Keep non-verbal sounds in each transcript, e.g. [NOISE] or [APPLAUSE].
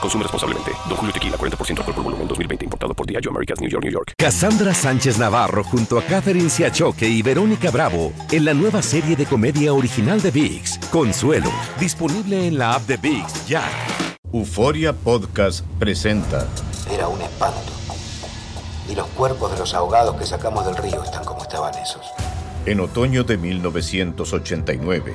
Consume responsablemente. Don Julio Tequila, 40% alcohol por volumen, 2020. Importado por Diageo Americas, New York, New York. Cassandra Sánchez Navarro junto a Catherine Siachoque y Verónica Bravo en la nueva serie de comedia original de VIX, Consuelo, disponible en la app de VIX ya. Euforia Podcast presenta Era un espanto. Y los cuerpos de los ahogados que sacamos del río están como estaban esos. En otoño de 1989,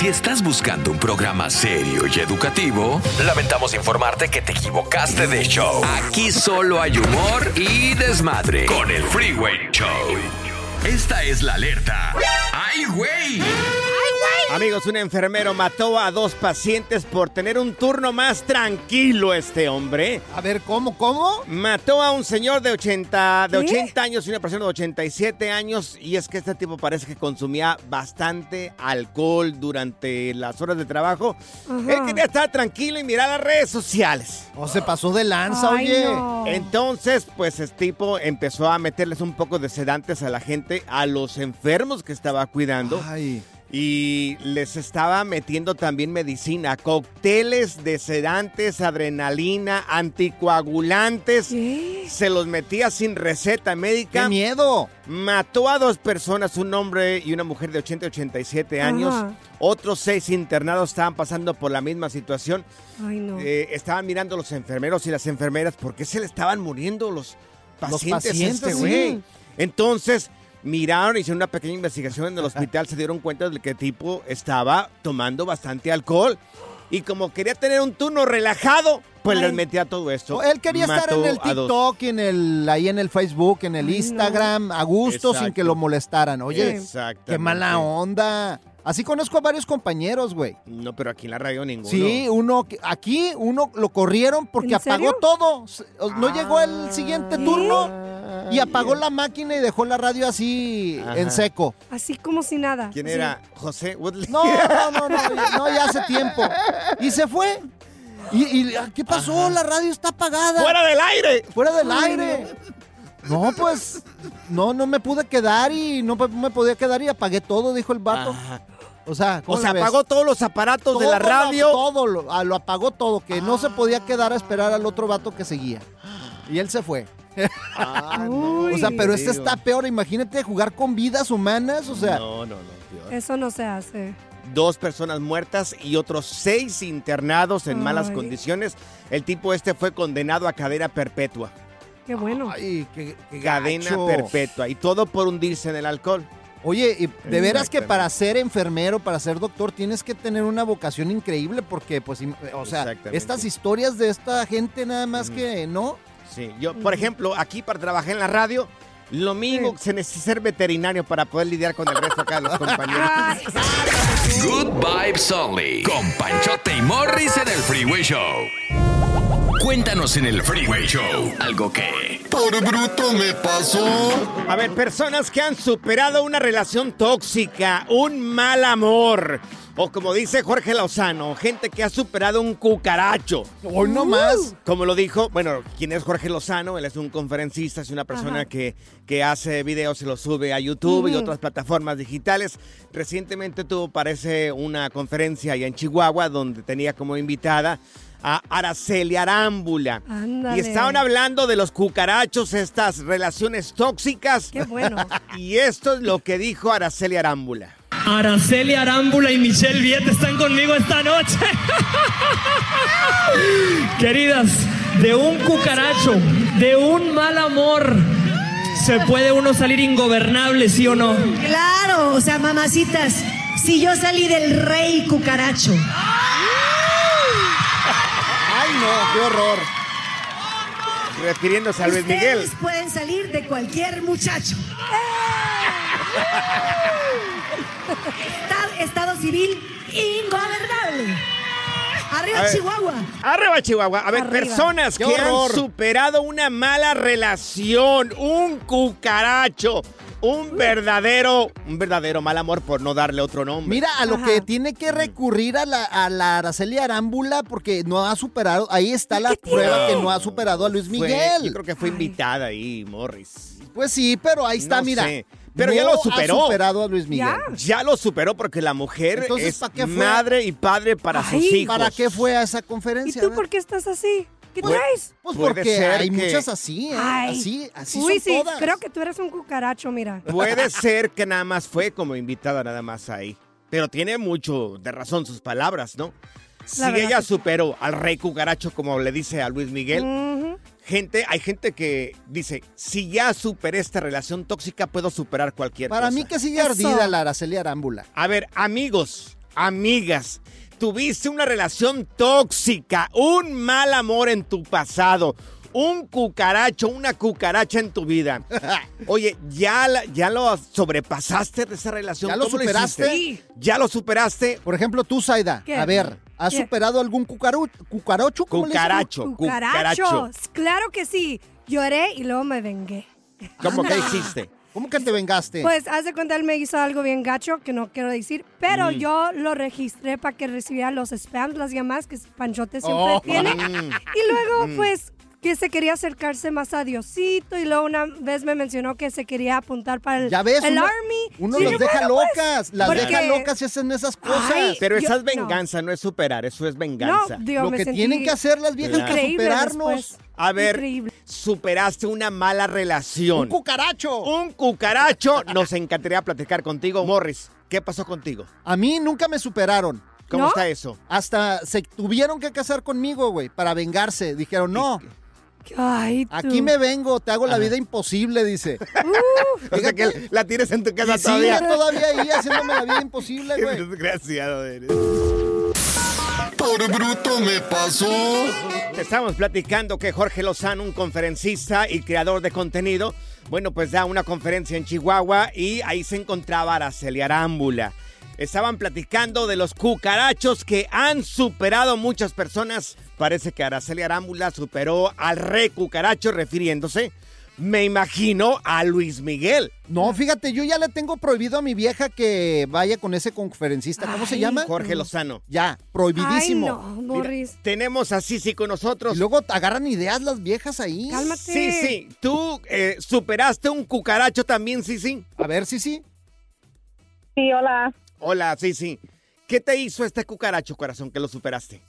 Si estás buscando un programa serio y educativo, lamentamos informarte que te equivocaste de show. Aquí solo hay humor y desmadre con el Freeway Show. Esta es la alerta. ¡Ay, güey! Amigos, un enfermero mató a dos pacientes por tener un turno más tranquilo este hombre. A ver, ¿cómo, cómo? Mató a un señor de 80, de 80 años y una persona de 87 años y es que este tipo parece que consumía bastante alcohol durante las horas de trabajo. Él quería estar tranquilo y mirar las redes sociales. O se pasó de lanza, Ay, oye. no. Entonces, pues este tipo empezó a meterles un poco de sedantes a la gente, a los enfermos que estaba cuidando. Ay. Y les estaba metiendo también medicina, cócteles de sedantes, adrenalina, anticoagulantes. ¿Qué? Se los metía sin receta médica. ¡Qué miedo! Mató a dos personas, un hombre y una mujer de 80 y 87 años. Ajá. Otros seis internados estaban pasando por la misma situación. Ay, no. Eh, estaban mirando los enfermeros y las enfermeras por qué se le estaban muriendo los pacientes, a pacientes, este sí. güey. Entonces, miraron, hicieron una pequeña investigación en el hospital, se dieron cuenta de que el tipo estaba tomando bastante alcohol. Y como quería tener un turno relajado, pues Ay. les metía todo esto. Él quería estar en el. TikTok, en el, ahí en el Facebook, en el Ay, no. Instagram, a gusto, sin que lo molestaran. Oye, qué mala onda. Así conozco a varios compañeros, güey. No, pero aquí en la radio ninguno. Sí, uno que- aquí uno lo corrieron porque ¿En apagó serio? todo. No llegó el siguiente ¿Qué? turno y apagó la máquina y dejó la radio así Ajá. en seco. Así como si nada. ¿Quién era? José Woodley. No, no, no, [LAUGHS] no, no, ya hace tiempo. Y se fue. ¿Y, y, qué pasó? La radio está apagada. ¡Fuera del aire! Fuera del Ay, aire. No, pues, no, no me pude quedar y no me podía quedar y apagué todo, dijo el vato. Ajá. O sea, ¿cómo O sea, apagó todos los aparatos de la lo- radio. Todo, lo, ah, lo apagó todo, que no se podía quedar a esperar al otro vato que seguía. Y él se fue. Ah. [LAUGHS] O sea, pero este está peor. Imagínate jugar con vidas humanas. O sea, No, no, no. peor. Eso no se hace. Dos personas muertas y otros seis internados en malas condiciones. El tipo este fue condenado a cadena perpetua. Qué bueno. ay, qué, qué Cadena gacho. perpetua. Y todo por hundirse en el alcohol. Oye, y de veras que para ser enfermero, para ser doctor, tienes que tener una vocación increíble porque, pues, o sea, estas historias de esta gente nada más que, ¿no? Sí, yo, por ejemplo, aquí para trabajar en la radio, lo que se necesita ser veterinario para poder lidiar con el resto acá de los [LAUGHS] compañeros. Good Vibes Only. Con Panchote y Morris en el Freeway Show. Cuéntanos en el Freeway Show algo que Por bruto me pasó. A ver, personas que han superado una relación tóxica, un mal amor. O como dice Jorge Lozano, gente que ha superado un cucaracho. Hoy no más. Como lo dijo, bueno, ¿quién es Jorge Lozano? Él es un conferencista, es una persona que, que hace videos y los sube a YouTube y otras plataformas digitales. Recientemente tuvo, parece, una conferencia allá en Chihuahua donde tenía como invitada a Araceli Arámbula. Ándale. Y estaban hablando de los cucarachos, estas relaciones tóxicas. Qué bueno. [LAUGHS] Y esto es lo que dijo Araceli Arámbula. Araceli Arámbula y Michelle Viet están conmigo esta noche. [LAUGHS] Queridas, de un cucaracho, de un mal amor, se puede uno salir ingobernable, ¿sí o no? Claro, o sea, mamacitas, si yo salí del rey cucaracho. No, qué horror. Refiriéndose a Luis Miguel. Pueden salir de cualquier muchacho. [LAUGHS] Estado, estado civil ingobernable. Arriba ver. Chihuahua. Arriba Chihuahua. A ver, Arriba. personas ¡Qué que han superado una mala relación, un cucaracho, un verdadero, un verdadero mal amor por no darle otro nombre. Mira, a lo Ajá. que tiene que recurrir a la, a la Araceli Arámbula porque no ha superado, ahí está la prueba que no ha superado a Luis Fue- Miguel. yo creo que fue invitada ahí, Morris. Pues sí, pero ahí está, No mira. sé. Pero ya lo superó. Ha superado a Luis Miguel. Ya. Ya lo superó porque la mujer Entonces, es ¿para qué fue? madre y padre para Ay, sus hijos. ¿Para qué fue a esa ¿Y conferencia? tú A ver. por qué estás así? ¿Qué Puede- traes? Pues porque ser hay que- muchas así, ¿eh? Ay. Así, así Uy, son sí, todas. creo que tú eres un cucaracho, mira. Puede [LAUGHS] ser que nada más fue como invitada nada más ahí. Pero tiene mucho de razón sus palabras, ¿no? Si ella superó al rey cucaracho, como le dice a Luis Miguel, gente, hay gente que dice, si ya superé esta relación tóxica, puedo superar cualquier Para cosa. mí que sigue Eso. ardida la Araceli Arámbula. A ver, amigos, amigas, tuviste una relación tóxica, un mal amor en tu pasado, un cucaracho, una cucaracha en tu vida. [LAUGHS] Oye, ¿ya, la- ya lo sobrepasaste de esa relación? ¿Ya lo ¿Cómo superaste? hiciste? ¿Ya lo superaste? Por ejemplo, tú, Zaida, ¿Qué? a ver, ¿has ¿Qué? superado algún cucaru cucaracho? ¿Cómo le dicen? Cucaracho, cucaracho. Cucarachos. Claro que sí. Lloré y luego me vengué. ¿Cómo que [LAUGHS] hiciste? ¿Cómo que te vengaste? Pues, haz de cuenta, él me hizo algo bien gacho, que no quiero decir, pero Mm. yo lo registré para que recibiera los spams, las llamadas que Panchote siempre Oh. tiene. Mm. [LAUGHS] Y luego, pues, que se quería acercarse más a Diosito y luego una vez me mencionó que se quería apuntar para el, ya ves, el uno, Army. uno Sí, los deja bueno, pues, locas, las porque- deja locas y hacen esas cosas. Ay, Pero Yo- esa es no. venganza, no. es superar, eso es No, venganza. digo, Lo me que tienen que hacer las viejas increíble superarnos. después. A ver, Increíble. superaste una mala relación. Un cucaracho. Un cucaracho. Nos encantaría platicar contigo, Morris. ¿Qué pasó contigo? A mí nunca me superaron. ¿Cómo ¿No? está eso? Hasta se tuvieron que casar conmigo, güey, para vengarse. Dijeron, no, Ay, tú. aquí me vengo, te hago la vida imposible, dice. O sea que la tienes en tu casa Y sigue todavía. todavía ahí haciéndome la vida imposible, güey. desgraciado eres. Por bruto me pasó. Estamos platicando que Jorge Lozano, un conferencista y creador de contenido, bueno, pues da una conferencia en Chihuahua y ahí se encontraba Araceli Arámbula. Estaban platicando de los cucarachos que han superado muchas personas. Parece que Araceli Arámbula superó al rey cucaracho refiriéndose, me imagino, a Luis Miguel. No, fíjate, yo ya le tengo prohibido a mi vieja que vaya con ese conferencista. ¿Cómo se llama? Jorge Lozano. Ya, prohibidísimo. Ay, no, Morris. Tenemos a Sisi con nosotros. Y luego agarran ideas las viejas ahí. Cálmate. Sí, sí. ¿Tú eh, superaste un cucaracho también, Sisi? A ver, sí, sí. Sí, hola. Hola, Sisi. ¿Qué te hizo este cucaracho, corazón, que lo superaste?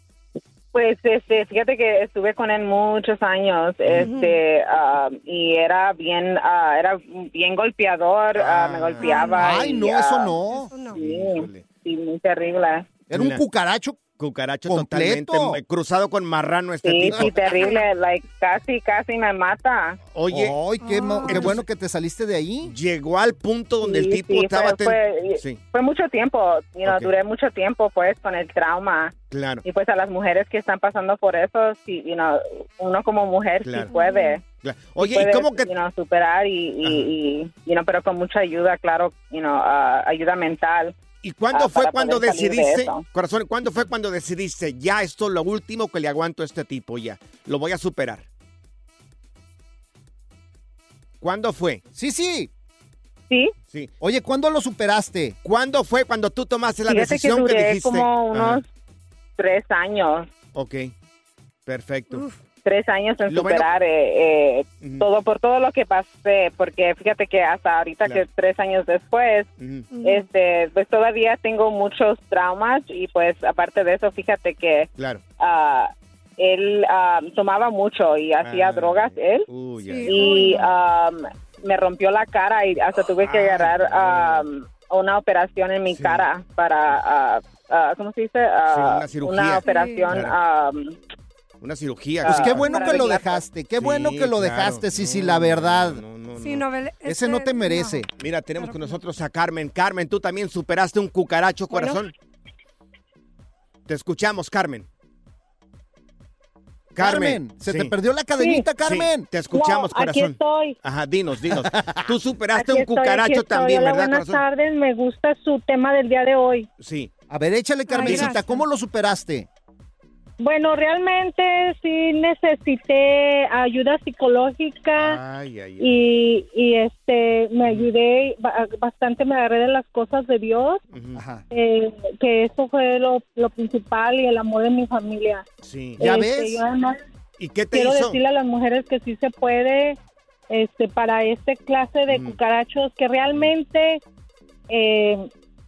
Pues este, fíjate que estuve con él muchos años, este, ah, y era bien, ah, era bien golpeador, ah, me golpeaba. Ay, y, no, ah, eso no. Eso no. Sí, sí, muy terrible. Era un cucaracho. Cucaracho Completo. totalmente cruzado con marrano este Sí, tipo. sí, terrible, like, casi, casi me mata. Oye, Ay, qué, mo- qué bueno que te saliste de ahí. llegó al punto donde el Sí, tipo sí, estaba... fue, ten- fue, Sí, fue mucho tiempo, you know, Ok. duré mucho tiempo, pues, con el trauma. claro. Y pues a las mujeres que están pasando por eso, sí, you know, uno como mujer Claro. sí puede. claro. Oye, ¿y cómo que...? you know, superar y, y, y, you know, pero con mucha ayuda, claro, you know, ah, ayuda mental. ¿Y cuándo ah, fue cuando de decidiste, eso. corazón, cuándo fue cuando decidiste, ya esto es lo último que le aguanto a este tipo, ya, lo voy a superar? ¿Cuándo fue? Sí, sí. Sí. Sí. Oye, ¿cuándo lo superaste? ¿Cuándo fue cuando tú tomaste la Fíjate que decisión que, duré dijiste? como Ajá. unos tres años. Ok, perfecto. Tres años en Lo bueno- superar eh, eh, todo por todo lo que pasé porque fíjate que hasta ahorita Claro. que tres años después este pues todavía tengo muchos traumas y pues aparte de eso fíjate que Claro. ah, él ah, tomaba mucho y hacía Ah. drogas él y um, me rompió la cara y hasta tuve que agarrar um, una operación en mi cara para ah, ah, ¿cómo se dice? Ah, una cirugía. una operación um, Una cirugía. Pues qué bueno que lo dejaste, qué Sí, bueno que lo claro. dejaste, sí, sí, la verdad. Sí, no, vele- Ese no te merece. Mira, tenemos con nosotros a Carmen. Carmen, tú también superaste un cucaracho, Bueno. corazón. Te escuchamos, Carmen. Carmen, Carmen, se sí. te perdió la cadenita, Sí, Carmen. te escuchamos, No, aquí corazón. estoy. Ajá, dinos, dinos. [LAUGHS] Tú superaste Aquí un estoy, aquí cucaracho estoy. también, Hola, ¿verdad, buenas corazón? tardes, me gusta su tema del día de hoy. Sí. A ver, échale, Carmencita. ¿cómo lo superaste? Bueno, realmente sí necesité ayuda psicológica Ay, ay, ay. y, y este me ayudé ba- bastante, me agarré de las cosas de Dios. Ajá. eh, que eso fue lo, lo principal y el amor de mi familia. Sí. ¿Ya Este, ves? Yo además ¿Y qué te quiero hizo? decirle a las mujeres que sí se puede este para este clase de Mm. cucarachos que realmente eh,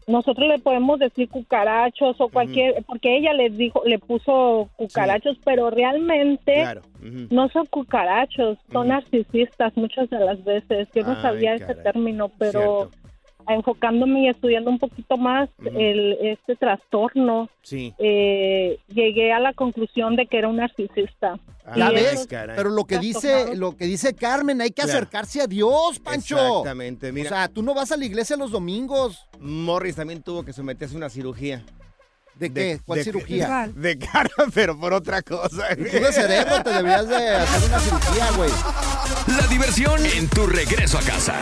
nosotros le podemos decir cucarachos o cualquier porque ella le dijo le puso cucarachos pero realmente Claro. no son cucarachos son narcisistas muchas de las veces. Yo no Ay, sabía ese término pero Cierto. Enfocándome y estudiando un poquito más el este trastorno Sí. eh, llegué a la conclusión de que era un narcisista ¿Ya Ay, ves? caray. Pero lo que dice, lo que dice Carmen, hay que Claro. acercarse a Dios, Pancho. Exactamente, mira. O sea, tú no vas a la iglesia los domingos. Morris también tuvo que someterse a una cirugía. ¿De qué? ¿Cuál de- cirugía? ¿Cuál? De cara, [LAUGHS] pero por otra cosa. Tú de cerebro te deberías de hacer una cirugía, güey. La diversión en tu regreso a casa.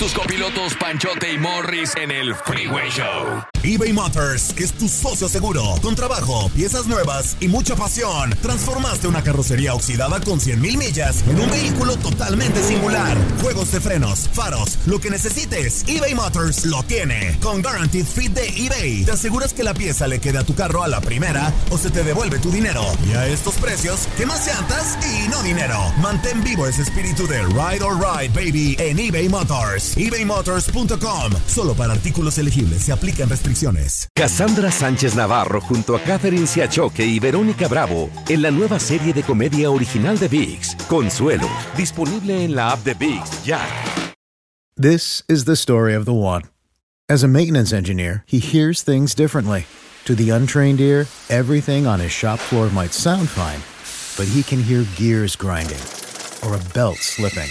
Tus copilotos Panchote y Morris en el Freeway Show. eBay Motors es tu socio seguro. Con trabajo, piezas nuevas y mucha pasión, transformaste una carrocería oxidada con 100 mil millas en un vehículo totalmente singular. Juegos de frenos, faros, lo que necesites, eBay Motors lo tiene. Con Guaranteed Fit de eBay, te aseguras que la pieza le quede a tu carro a la primera o se te devuelve tu dinero. Y a estos precios, ¿qué más llantas y no dinero? Mantén vivo ese espíritu de Ride or Ride, baby, en eBay Motors. ebaymotors.com. Solo para artículos elegibles se aplican restricciones. Cassandra Sánchez Navarro junto a Catherine Siachoque y Verónica Bravo en la nueva serie de comedia original de VIX, Consuelo, disponible en la app de VIX ya. This is the story of the one. As a maintenance engineer, he hears things differently. To the untrained ear, everything on his shop floor might sound fine, but he can hear gears grinding or a belt slipping.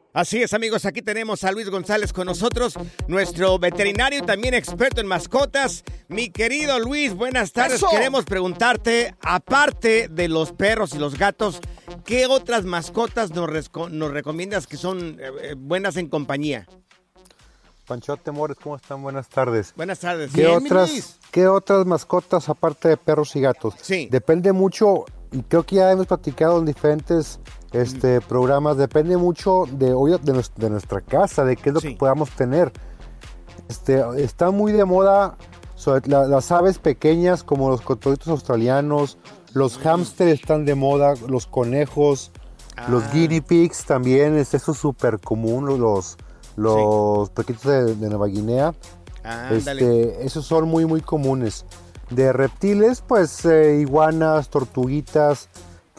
Así es, amigos, aquí tenemos a Luis González con nosotros, nuestro veterinario y también experto en mascotas. Mi querido Luis, buenas tardes. ¡Eso! Queremos preguntarte, aparte de los perros y los gatos, ¿qué otras mascotas nos recomiendas que son eh, eh, buenas en compañía? Panchote Mores, ¿cómo están? Buenas tardes. Buenas tardes. ¿Qué otras, ¿Qué otras mascotas aparte de perros y gatos? Sí. Depende mucho, y creo que ya hemos platicado en diferentes este, programas, depende mucho de, obvio, de, nues- de nuestra casa, de qué es lo que podamos tener. Este, está muy de moda sobre la- las aves pequeñas como los cotorritos australianos, los hámsters están de moda, los conejos, los guinea pigs también, es eso es súper común, los, los pequitos de, de Nueva Guinea. Ándale. Este, esos son muy, muy comunes. De reptiles, pues eh, iguanas, tortuguitas,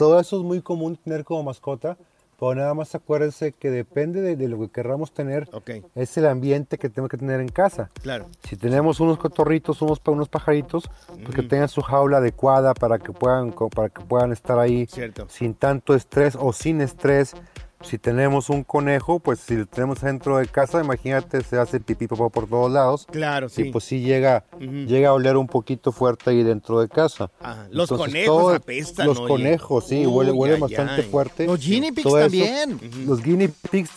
todo eso es muy común tener como mascota Pero nada más acuérdense que depende de, de lo que querramos tener, es el ambiente que tenemos que tener en casa. Claro. Si tenemos unos cotorritos, unos, unos pajaritos, pues que tengan su jaula adecuada para que puedan, para que puedan estar ahí Cierto. sin tanto estrés o sin estrés. Si tenemos un conejo, pues si lo tenemos dentro de casa, imagínate, se hace pipí popó por todos lados. Claro, sí. Y pues sí llega, llega a oler un poquito fuerte ahí dentro de casa. Ajá. Los Entonces, conejos todo- apestan, Los conejos, sí, Uy, huele, huele bastante fuerte. Los guinea pigs eso, también. Los guinea pigs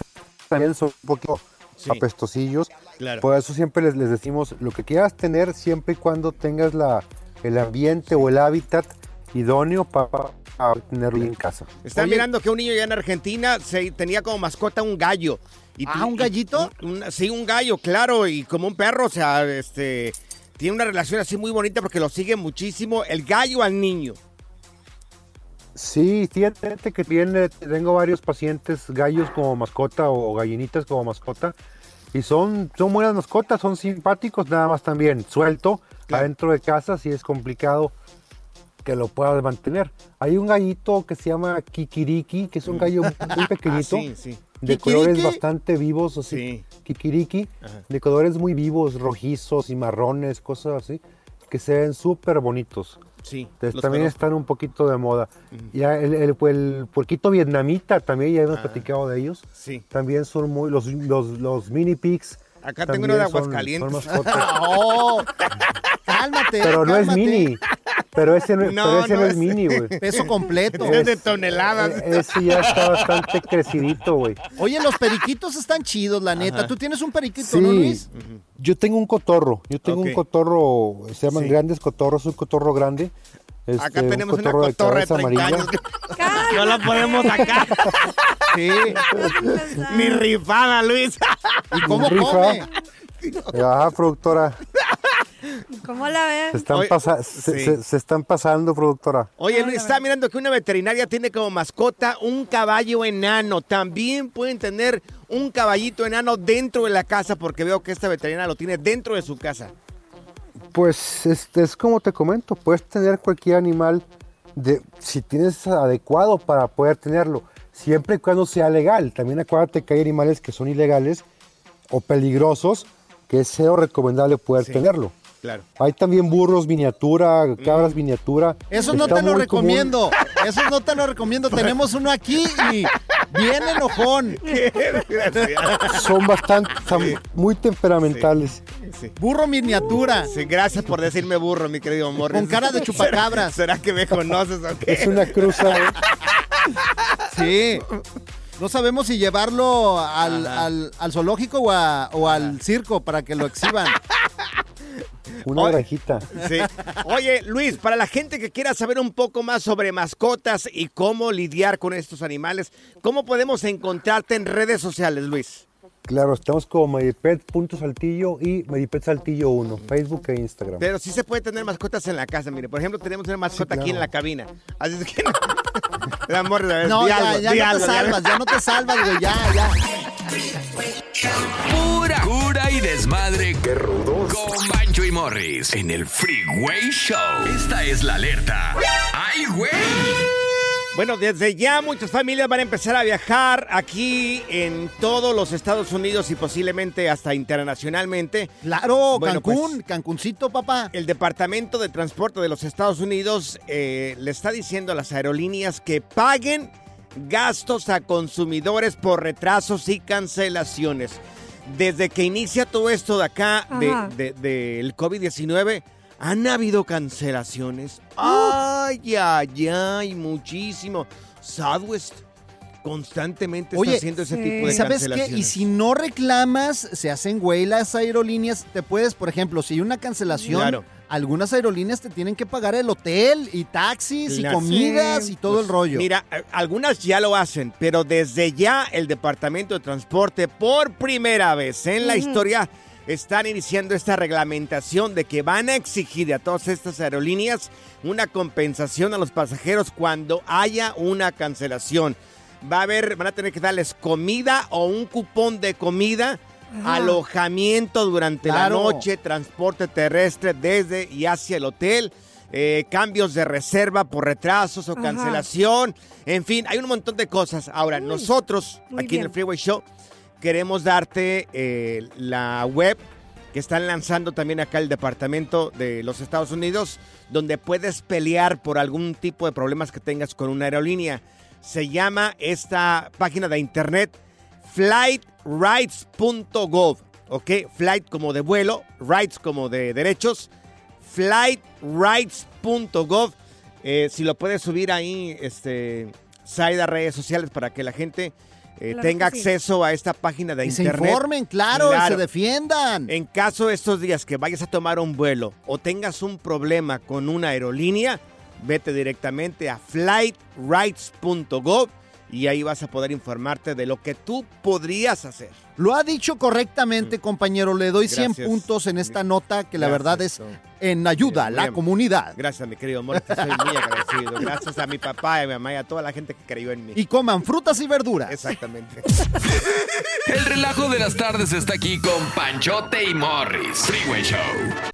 también son un poquito Sí. apestosillos. Claro. Por eso siempre les, les decimos, lo que quieras tener siempre y cuando tengas la, el ambiente o el hábitat idóneo para, para tenerlo en casa. Están mirando que un niño ya en Argentina se, tenía como mascota un gallo. Y Ah, ¿un gallito? un- sí, un gallo, claro, y como un perro, o sea, este, tiene una relación así muy bonita porque lo sigue muchísimo el gallo al niño. Sí, fíjate que tiene, tengo varios pacientes gallos como mascota o gallinitas como mascota y son, son buenas mascotas, son simpáticos, nada más también suelto adentro de casa si es complicado que lo puedas mantener. Hay un gallito que se llama Kikiriki, que es un gallo [LAUGHS] muy pequeñito, Ah, sí, sí. de ¿Kikiriki? colores bastante vivos, así, Kikiriki, de colores muy vivos, rojizos y marrones, cosas así, que se ven súper bonitos. Sí, Entonces, también conozco. están un poquito de moda. Ya el, el, el puerquito vietnamita también, ya hemos Ah. platicado de ellos. Sí. También son muy, los, los, los mini pigs. Acá tengo uno de son- Aguascalientes. son. [LAUGHS] Oh, cálmate. pero no es mini. Pero ese no, No, pero ese no no es es- mini, güey. [LAUGHS] Peso completo. Es de toneladas. E- Ese ya está bastante crecidito, güey. Oye, los periquitos están chidos, la neta. Ajá. Tú tienes un periquito, Sí, ¿no, Luis? yo tengo un cotorro. Yo tengo un cotorro, se llaman Sí. grandes cotorros, un cotorro grande. Acá este, un tenemos una cotorro cotorra de 30 amarilla. años. [LAUGHS] No la podemos sacar. Sí. [LAUGHS] Ni rifada, Luis. [LAUGHS] ¿Y cómo Rifa. come? Ajá, productora. ¿Cómo la ves? Se están, Oye, pasa- se, sí. se- se están pasando, productora. Oye, Luis, está mirando que una veterinaria tiene como mascota un caballo enano. También pueden tener un caballito enano dentro de la casa porque veo que esta veterinaria lo tiene dentro de su casa. Pues este, es como te comento, puedes tener cualquier animal de, si tienes adecuado para poder tenerlo, siempre y cuando sea legal. También acuérdate que hay animales que son ilegales o peligrosos, que es cero recomendable poder tenerlo. Claro. Hay también burros miniatura, cabras Mm. miniatura. Eso no te lo muy común. recomiendo. [LAUGHS] Eso no te lo recomiendo. Tenemos uno aquí y bien enojón. [LAUGHS] Son bastante, son muy temperamentales. Burro miniatura. Sí, gracias por decirme burro, mi querido amor. Con cara de [LAUGHS] chupacabras. ¿Será, será que me conoces o qué? Es una cruza. Sí. No sabemos si llevarlo al, al- al zoológico o, a- o al circo para que lo exhiban. [LAUGHS] Una granjita. Sí. Oye, Luis, para la gente que quiera saber un poco más sobre mascotas y cómo lidiar con estos animales, ¿cómo podemos encontrarte en redes sociales, Luis? Claro, estamos como Medipet.saltillo y Medipet Saltillo 1, Facebook e Instagram. Pero sí se puede tener mascotas en la casa. Mire, por ejemplo, tenemos una mascota aquí en la cabina. Así es que... El amor, No, ya, ya no te salvas, ya no te salvas, güey, ya, ya. Pura cura y desmadre. Qué rudos. Con Bancho y Morris en el Freeway Show. Esta es la alerta. ¡Ay, güey! Bueno, desde ya muchas familias van a empezar a viajar aquí en todos los Estados Unidos y posiblemente hasta internacionalmente. Claro, Bueno, Cancún, pues, Cancuncito, papá. El Departamento de Transporte de los Estados Unidos eh, le está diciendo a las aerolíneas que paguen gastos a consumidores por retrasos y cancelaciones. Desde que inicia todo esto de acá, de- Ajá. de- del COVID-19, han habido cancelaciones. Ay, ay, ay, muchísimo. Southwest constantemente está haciendo ese sí. tipo ¿Y de sabes qué? cancelaciones. Y si no reclamas, se hacen güey las aerolíneas, te puedes, por ejemplo, si hay una cancelación, Claro. algunas aerolíneas te tienen que pagar el hotel y taxis Claro. y comidas Sí. y todo el rollo. Mira, eh, algunas ya lo hacen, pero desde ya el Departamento de Transporte, por primera vez en la historia, están iniciando esta reglamentación de que van a exigir a todas estas aerolíneas una compensación a los pasajeros cuando haya una cancelación. Va a haber, van a tener que darles comida o un cupón de comida, Ajá. alojamiento durante Claro. la noche, transporte terrestre desde y hacia el hotel. eh, cambios de reserva por retrasos o Ajá. cancelación. En fin, hay un montón de cosas. Ahora, nosotros, aquí en el. Freeway Show, queremos darte eh, la web que están lanzando también acá el Departamento de los Estados Unidos, donde puedes pelear por algún tipo de problemas que tengas con una aerolínea. Se llama esta página de internet flightrights.gov, ¿ok? Flight como de vuelo, rights como de derechos, flightrights.gov. Eh, si lo puedes subir ahí, este, Saida, redes sociales para que la gente eh, Claro tenga sí. acceso a esta página de Y se internet. informen, claro, y se defiendan. En caso de estos días que vayas a tomar un vuelo o tengas un problema con una aerolínea, vete directamente a flightrights.gov y ahí vas a poder informarte de lo que tú podrías hacer. Lo ha dicho correctamente, compañero. Le doy 100 Gracias. puntos en esta nota que la Gracias, verdad es. En ayuda a la comunidad. Gracias, mi querido amor. Te estoy muy [LAUGHS] agradecido. Gracias a mi papá, a mi mamá y a toda la gente que creyó en mí. Y coman frutas y verduras. Exactamente. [LAUGHS] El relajo de las tardes está aquí con Panchote y Morris. Freeway Show.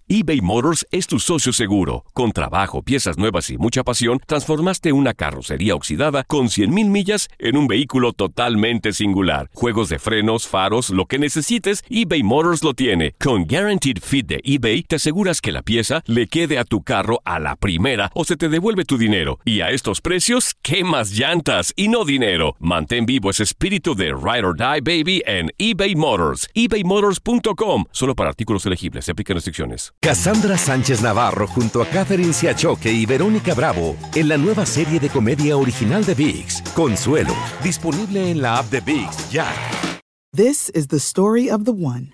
eBay Motors es tu socio seguro. Con trabajo, piezas nuevas y mucha pasión, transformaste una carrocería oxidada con 100.000 millas en un vehículo totalmente singular. Juegos de frenos, faros, lo que necesites, eBay Motors lo tiene. Con Guaranteed Fit de eBay, te aseguras que la pieza le quede a tu carro a la primera o se te devuelve tu dinero. Y a estos precios, ¿qué más llantas y no dinero? Mantén vivo ese espíritu de Ride or Die Baby en eBay Motors. ebaymotors.com. Solo para artículos elegibles. Se aplican restricciones. Cassandra Sánchez Navarro junto a Catherine Siachoque y Verónica Bravo en la nueva serie de comedia original de VIX, Consuelo, disponible en la app de VIX ya. This is the story of the one.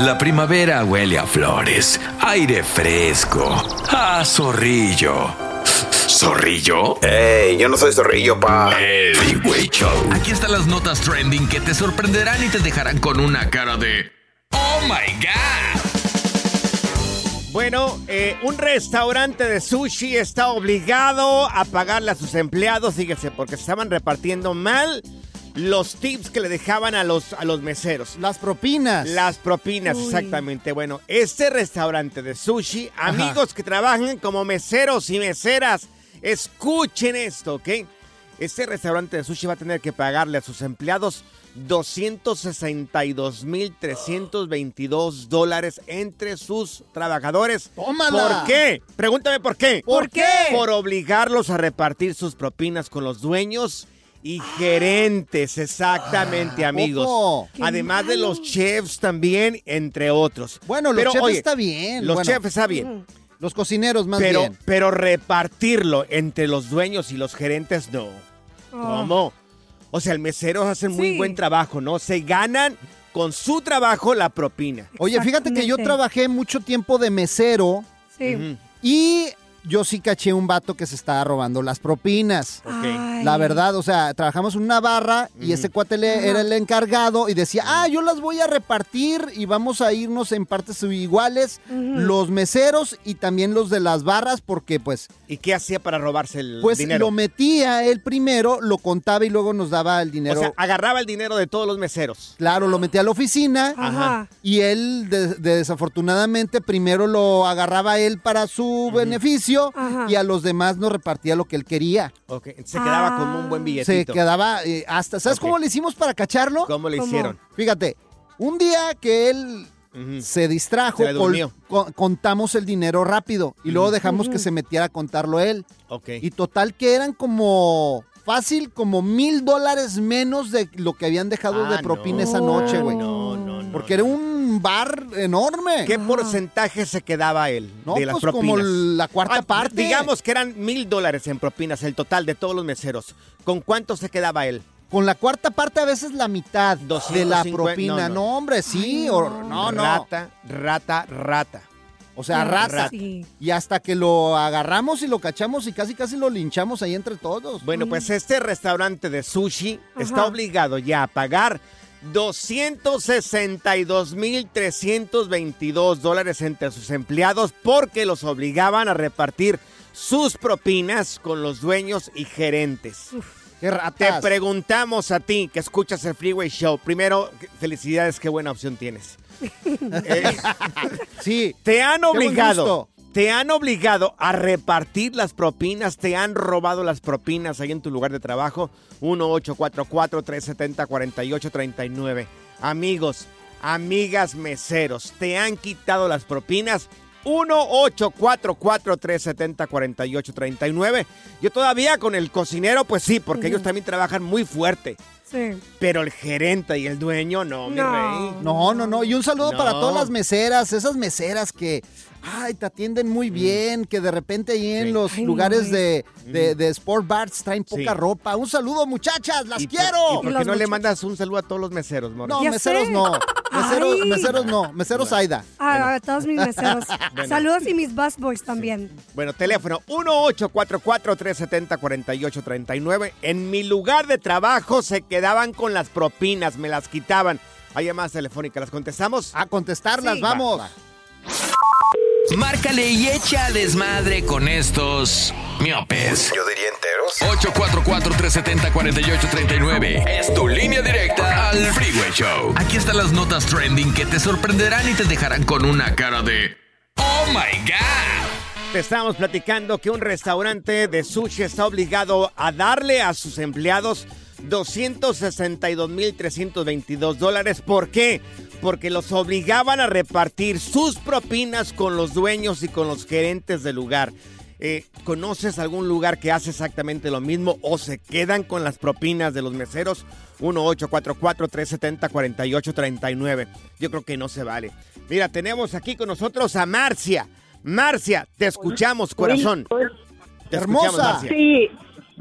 La primavera huele a flores, aire fresco, a zorrillo. ¿Zorrillo? ¡Ey! Yo no soy zorrillo, pa. El Freeway Show. Aquí están las notas trending que te sorprenderán y te dejarán con una cara de ¡Oh my God! Bueno, eh, un restaurante de sushi está obligado a pagarle a sus empleados, fíjese, porque se estaban repartiendo mal los tips que le dejaban a los, a los meseros. Las propinas. Las propinas, Uy. exactamente. Bueno, este restaurante de sushi, amigos que trabajan como meseros y meseras, escuchen esto, ¿ok? Este restaurante de sushi va a tener que pagarle a sus empleados 262.322 dólares entre sus trabajadores. ¡Tómala! ¿Por qué? Pregúntame por qué. ¿Por qué? Por obligarlos a repartir sus propinas con los dueños y gerentes, exactamente, amigos. Además de los chefs también, entre otros. Bueno, los Pero, chefs oye, está bien. Los bueno. chefs está bien. Los cocineros más pero, bien. pero repartirlo entre los dueños y los gerentes, no. ¿Cómo? O sea, el mesero hacen muy buen trabajo, ¿no? Se ganan con su trabajo la propina. Oye, fíjate que yo trabajé mucho tiempo de mesero Sí. y yo sí caché un vato que se estaba robando las propinas. La verdad, o sea, trabajamos en una barra y ese cuate le- era el encargado y decía, ah, yo las voy a repartir y vamos a irnos en partes iguales, los meseros y también los de las barras, porque pues... ¿Y qué hacía para robarse el Pues dinero? lo metía él primero, lo contaba y luego nos daba el dinero. O sea, agarraba el dinero de todos los meseros. Claro, lo metía a la oficina Ajá. y él de- de- desafortunadamente primero lo agarraba él para su beneficio Ajá. y a los demás nos repartía lo que él quería. Ok, se quedaba como un buen Se billetito. quedaba eh, hasta, ¿sabes cómo le hicimos para cacharlo? ¿Cómo le hicieron? Fíjate, un día que él se distrajo, Se col- co- contamos el dinero rápido y luego dejamos que se metiera a contarlo él. Ok. Y total que eran como fácil, como mil dólares menos de lo que habían dejado de Ah, propina no. esa noche, güey. No, no, no. Porque era un bar enorme. ¿Qué porcentaje se quedaba él No, de las pues como propinas? la cuarta Ah, parte. Digamos que eran mil dólares en propinas, el total de todos los meseros. ¿Con cuánto se quedaba él? Con la cuarta parte a veces la mitad de la 250, propina. no, No, no. hombre, sí. o- no, no. Rata, rata, rata. O sea, Sí, rata. sí. Y hasta que lo agarramos y lo cachamos y casi casi lo linchamos ahí entre todos. Bueno, pues este restaurante de sushi está obligado ya a pagar 262.322 dólares entre sus empleados porque los obligaban a repartir sus propinas con los dueños y gerentes. ¡Qué Te preguntamos a ti que escuchas el Freeway Show. Primero, felicidades, qué buena opción tienes. Eh, [LAUGHS] sí. Te han buen obligado. Te han obligado a repartir las propinas, te han robado las propinas ahí en tu lugar de trabajo. 1-844-370-4839. Amigos, amigas meseros, te han quitado las propinas. 1-844-370-4839. Yo todavía con el cocinero, pues sí, porque ellos también trabajan muy fuerte. Sí. Pero el gerente y el dueño, no, mi rey. No, no, no. Y un saludo No. para todas las meseras, esas meseras que, ay, te atienden muy bien, que de repente ahí en Mm. Sí. los Ay, lugares no, de, de, de Sport Bars traen poca Sí. ropa. Un saludo, muchachas, las ¿Y por- quiero. ¿Y por qué no le mandas un saludo a todos los meseros, Mori? No, [LAUGHS] meseros no. Meseros, meseros no. Meseros Aida. A, a todos mis meseros. [LAUGHS] Bueno. Saludos y mis busboys también. Bueno, teléfono 1-844-370-4839. En mi lugar de trabajo se quedaban con las propinas, me las quitaban. Hay llamadas telefónicas, ¿las contestamos? A contestarlas, Sí. vamos. Va, va. Márcale y echa desmadre con estos miopes. Yo diría enteros. 844-370-4839. Es tu línea directa al Freeway Show. Aquí están las notas trending que te sorprenderán y te dejarán con una cara de ¡Oh my God! Te estábamos platicando que un restaurante de sushi está obligado a darle a sus empleados 262.322 dólares. ¿Por qué? Porque los obligaban a repartir sus propinas con los dueños y con los gerentes del lugar. Eh, ¿Conoces algún lugar que hace exactamente lo mismo o se quedan con las propinas de los meseros? 1-844-370-4839. Yo creo que no se vale. Mira, tenemos aquí con nosotros a Marcia. Marcia, te escuchamos, corazón. Te escuchamos, Marcia. Sí,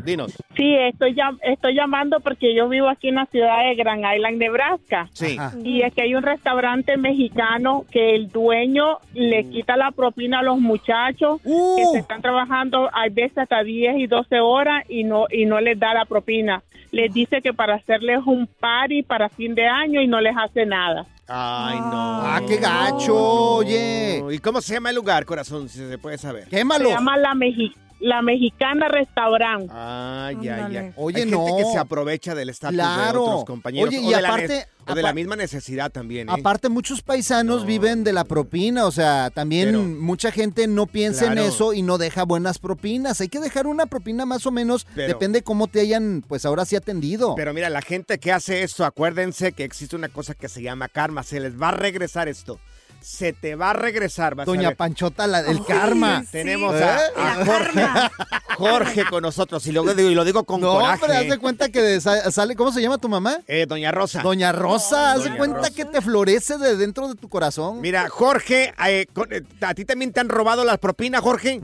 Dinos. sí, estoy, llam- estoy llamando porque yo vivo aquí en la ciudad de Grand Island, Nebraska. Sí. Y es que hay un restaurante mexicano que el dueño le quita la propina a los muchachos que se están trabajando a veces hasta 10 y 12 horas y no y no les da la propina. Les dice que para hacerles un party para fin de año y no les hace nada. Ay, no. Ah, qué gacho, oye. ¿Y cómo se llama el lugar, corazón, si se puede saber? Quémalo. Se llama la, Mexi- la Mexicana Restaurant. Ah, ya, ya. Oye, Hay no. gente que se aprovecha del estatus Claro. de otros compañeros. Oye, o y de la aparte- o de la misma necesidad también, ¿eh? Aparte, muchos paisanos viven de la propina, o sea, también Pero- mucha gente no piensa Claro. en eso y no deja buenas propinas. Hay que dejar una propina más o menos, Pero- depende cómo te hayan, pues ahora sí atendido. Pero mira, la gente que hace esto, acuérdense que existe una cosa que se llama karma. Se les va a regresar esto. Se te va a regresar. vas a Doña ver. Panchota, la del karma. Tenemos ¿Eh? a, a Jorge, [LAUGHS] Jorge con nosotros. Y lo digo, y lo digo con No, coraje. hombre, haz de cuenta que sale, ¿cómo se llama tu mamá? Eh, Doña Rosa. Doña Rosa, haz de cuenta Rosa. que te florece de dentro de tu corazón. Mira, Jorge, eh, con- eh, ¿a ti también te han robado las propinas, Jorge?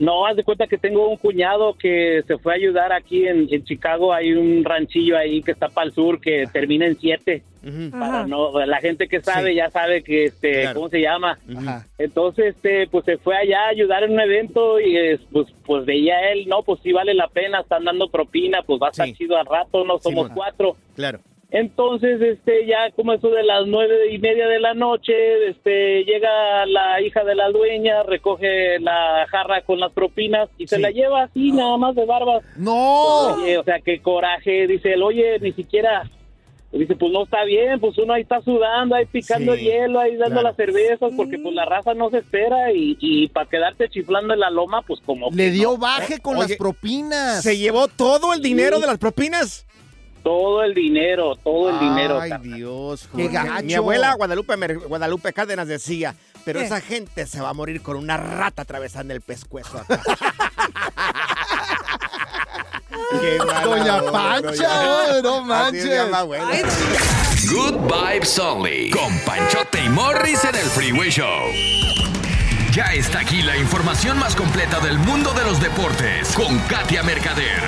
No, haz de cuenta que tengo un cuñado que se fue a ayudar aquí en, en Chicago. Hay un ranchillo ahí que está para el sur que termina en siete. Para no, la gente que sabe Sí. ya sabe que este, Claro. ¿cómo se llama? Ajá. Entonces, este, pues se fue allá a ayudar en un evento y es, pues, pues veía él, no, pues sí vale la pena, están dando propina, pues va a estar chido al rato, no somos cuatro. Claro. Entonces, este, ya como eso de las nueve y media de la noche, este, llega la hija de la dueña, recoge la jarra con las propinas y se la lleva así, nada más de barbas. ¡No! Oye, o sea, qué coraje, dice él, oye, ni siquiera, dice, pues no está bien, pues uno ahí está sudando, ahí picando Sí, hielo, ahí dando claro. las cervezas, porque pues la raza no se espera y, y para quedarte chiflando en la loma, pues como Le que dio no. baje con Oye, las propinas. ¿Se llevó todo el dinero Sí. de las propinas? Todo el dinero, todo el dinero. Ay. Dios. Qué. Mi abuela Guadalupe, Mer- Guadalupe Cárdenas decía, pero ¿Qué? esa gente se va a morir con una rata atravesando el pescuezo. acá". [LAUGHS] Qué mala Doña Pancha, no manches. Good Vibes Only. Con Panchote y Morris en el Freeway Show. Ya está aquí la información más completa del mundo de los deportes. Con Katia Mercader.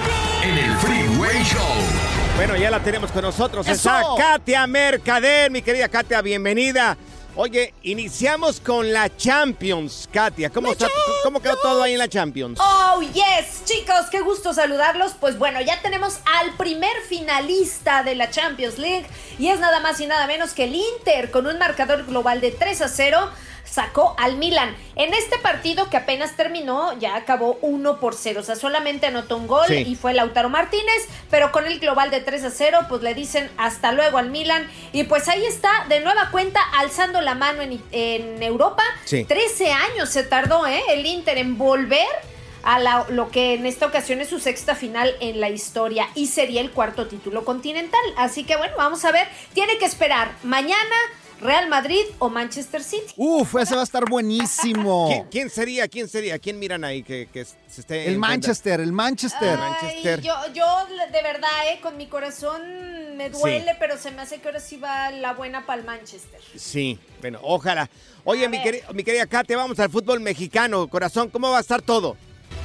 En el Freeway Show. Bueno, ya la tenemos con nosotros. ¡Eso! Está Katia Mercader, mi querida Katia, bienvenida. Oye, iniciamos con la Champions, Katia. ¿Cómo, está, ¿Cómo quedó todo ahí en la Champions? Oh, yes, chicos, qué gusto saludarlos. Pues bueno, ya tenemos al primer finalista de la Champions League y es nada más y nada menos que el Inter con un marcador global de 3 a 0 sacó al Milan. En este partido que apenas terminó, ya acabó 1 por 0. O sea, solamente anotó un gol Sí. y fue Lautaro Martínez, pero con el global de 3 a 0, pues le dicen hasta luego al Milan. Y pues ahí está, de nueva cuenta, alzando la mano en, en Europa. Sí. 13 años se tardó, ¿eh? El Inter en volver a la- lo que en esta ocasión es su sexta final en la historia y sería el cuarto título continental. Así que bueno, vamos a ver. Tiene que esperar mañana Real Madrid o Manchester City. Uf, ese va a estar buenísimo. [LAUGHS] ¿Quién, quién sería? ¿Quién sería? ¿Quién miran ahí que, que se esté El Manchester, el Manchester. Ay, yo, yo de verdad, eh, con mi corazón me duele, pero se me hace que ahora sí va la buena para el Manchester. Sí, bueno, ojalá. Oye, mi, queri- mi querida Katia, vamos al fútbol mexicano. Corazón, ¿cómo va a estar todo?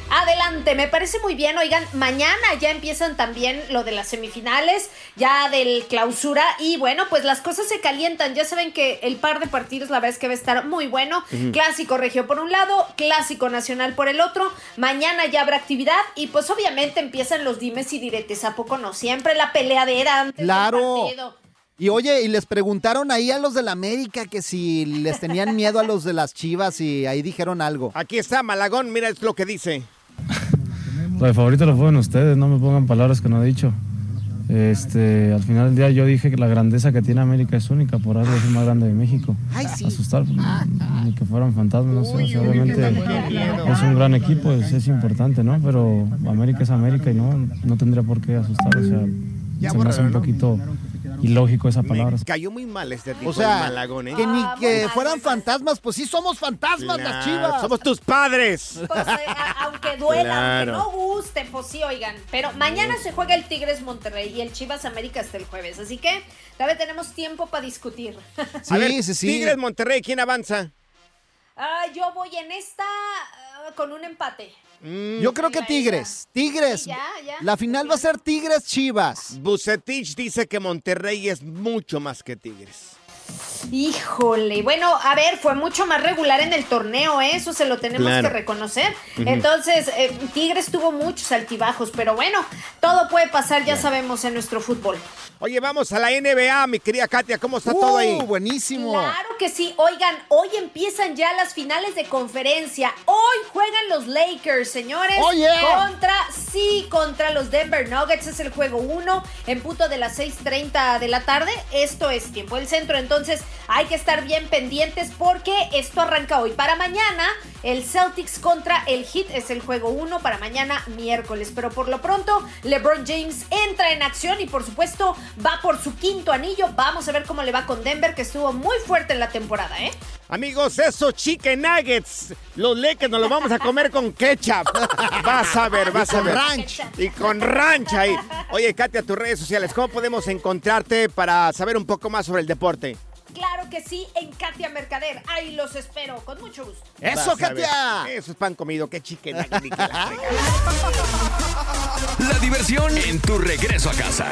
Adelante, me parece muy bien. Oigan, mañana ya empiezan también lo de las semifinales, ya del clausura. Y bueno, pues las cosas se calientan. Ya saben que el par de partidos, la verdad es que va a estar muy bueno. Clásico regio por un lado, clásico nacional por el otro. Mañana ya habrá actividad y pues obviamente empiezan los dimes y diretes. ¿A poco no? Siempre la peleadera antes Claro. del partido. Y oye, y les preguntaron ahí a los de la América que si les tenían miedo a los de las Chivas y ahí dijeron algo. Aquí está Malagón, mira es lo que dice. Lo de favorito lo fueron ustedes, no me pongan palabras que no he dicho. Este, al final del día yo dije que la grandeza que tiene América es única, por algo es el más grande de México. Asustar, pues, ni que fueran fantasmas, no sé, o sea, obviamente es un gran equipo, es, es importante, ¿no? Pero América es América y no, no tendría por qué asustar, o sea, se me hace un poquito ilógico esa palabra. Cayó muy mal este tipo O sea, de Malagón, ¿eh? que ni que fueran fantasmas, pues sí somos fantasmas las Claro, Chivas. Somos tus padres. Pues, eh, aunque duela, Claro. aunque no gusten, pues sí, oigan. Pero mañana se juega el Tigres Monterrey y el Chivas América hasta el jueves. Así que todavía tenemos tiempo para discutir. a ver, Tigres Monterrey, ¿quién avanza? Ah, yo voy en esta ah, con un empate. Yo creo que Tigres, Tigres. Sí, ya, ya. La final va a ser Tigres Chivas. Bucetich dice que Monterrey es mucho más que Tigres. Híjole, bueno, a ver, fue mucho más regular en el torneo, ¿eh? eso se lo tenemos Claro. que reconocer. Entonces, eh, Tigres tuvo muchos altibajos, pero bueno, todo puede pasar, ya sabemos, en nuestro fútbol. Oye, vamos a la NBA, mi querida Katia, ¿cómo está todo ahí? Uh, buenísimo. Claro que sí. Oigan, hoy empiezan ya las finales de conferencia. Hoy juegan los Lakers, señores. Oh, yeah. Contra, sí, contra los Denver Nuggets. Es el juego 1 en punto de las 6:30 de la tarde. Esto es tiempo del centro. Entonces hay que estar bien pendientes porque esto arranca hoy. Para mañana, el Celtics contra el Heat es el juego 1 para mañana miércoles. Pero por lo pronto, LeBron James entra en acción y por supuesto va por su quinto anillo. Vamos a ver cómo le va con Denver, que estuvo muy fuerte en la temporada, ¿eh? Amigos, esos chicken nuggets, los Lakers nos los vamos a comer con ketchup. Vas a ver, vas a con ver. ranch. Y con ranch ahí. Oye, Katia, tus redes sociales, ¿cómo podemos encontrarte para saber un poco más sobre el deporte? Claro que sí, en Katia Mercader. Ahí los espero, con mucho gusto. ¡Eso, Katia! Eso es pan comido, qué chicken. [LAUGHS] La diversión en tu regreso a casa.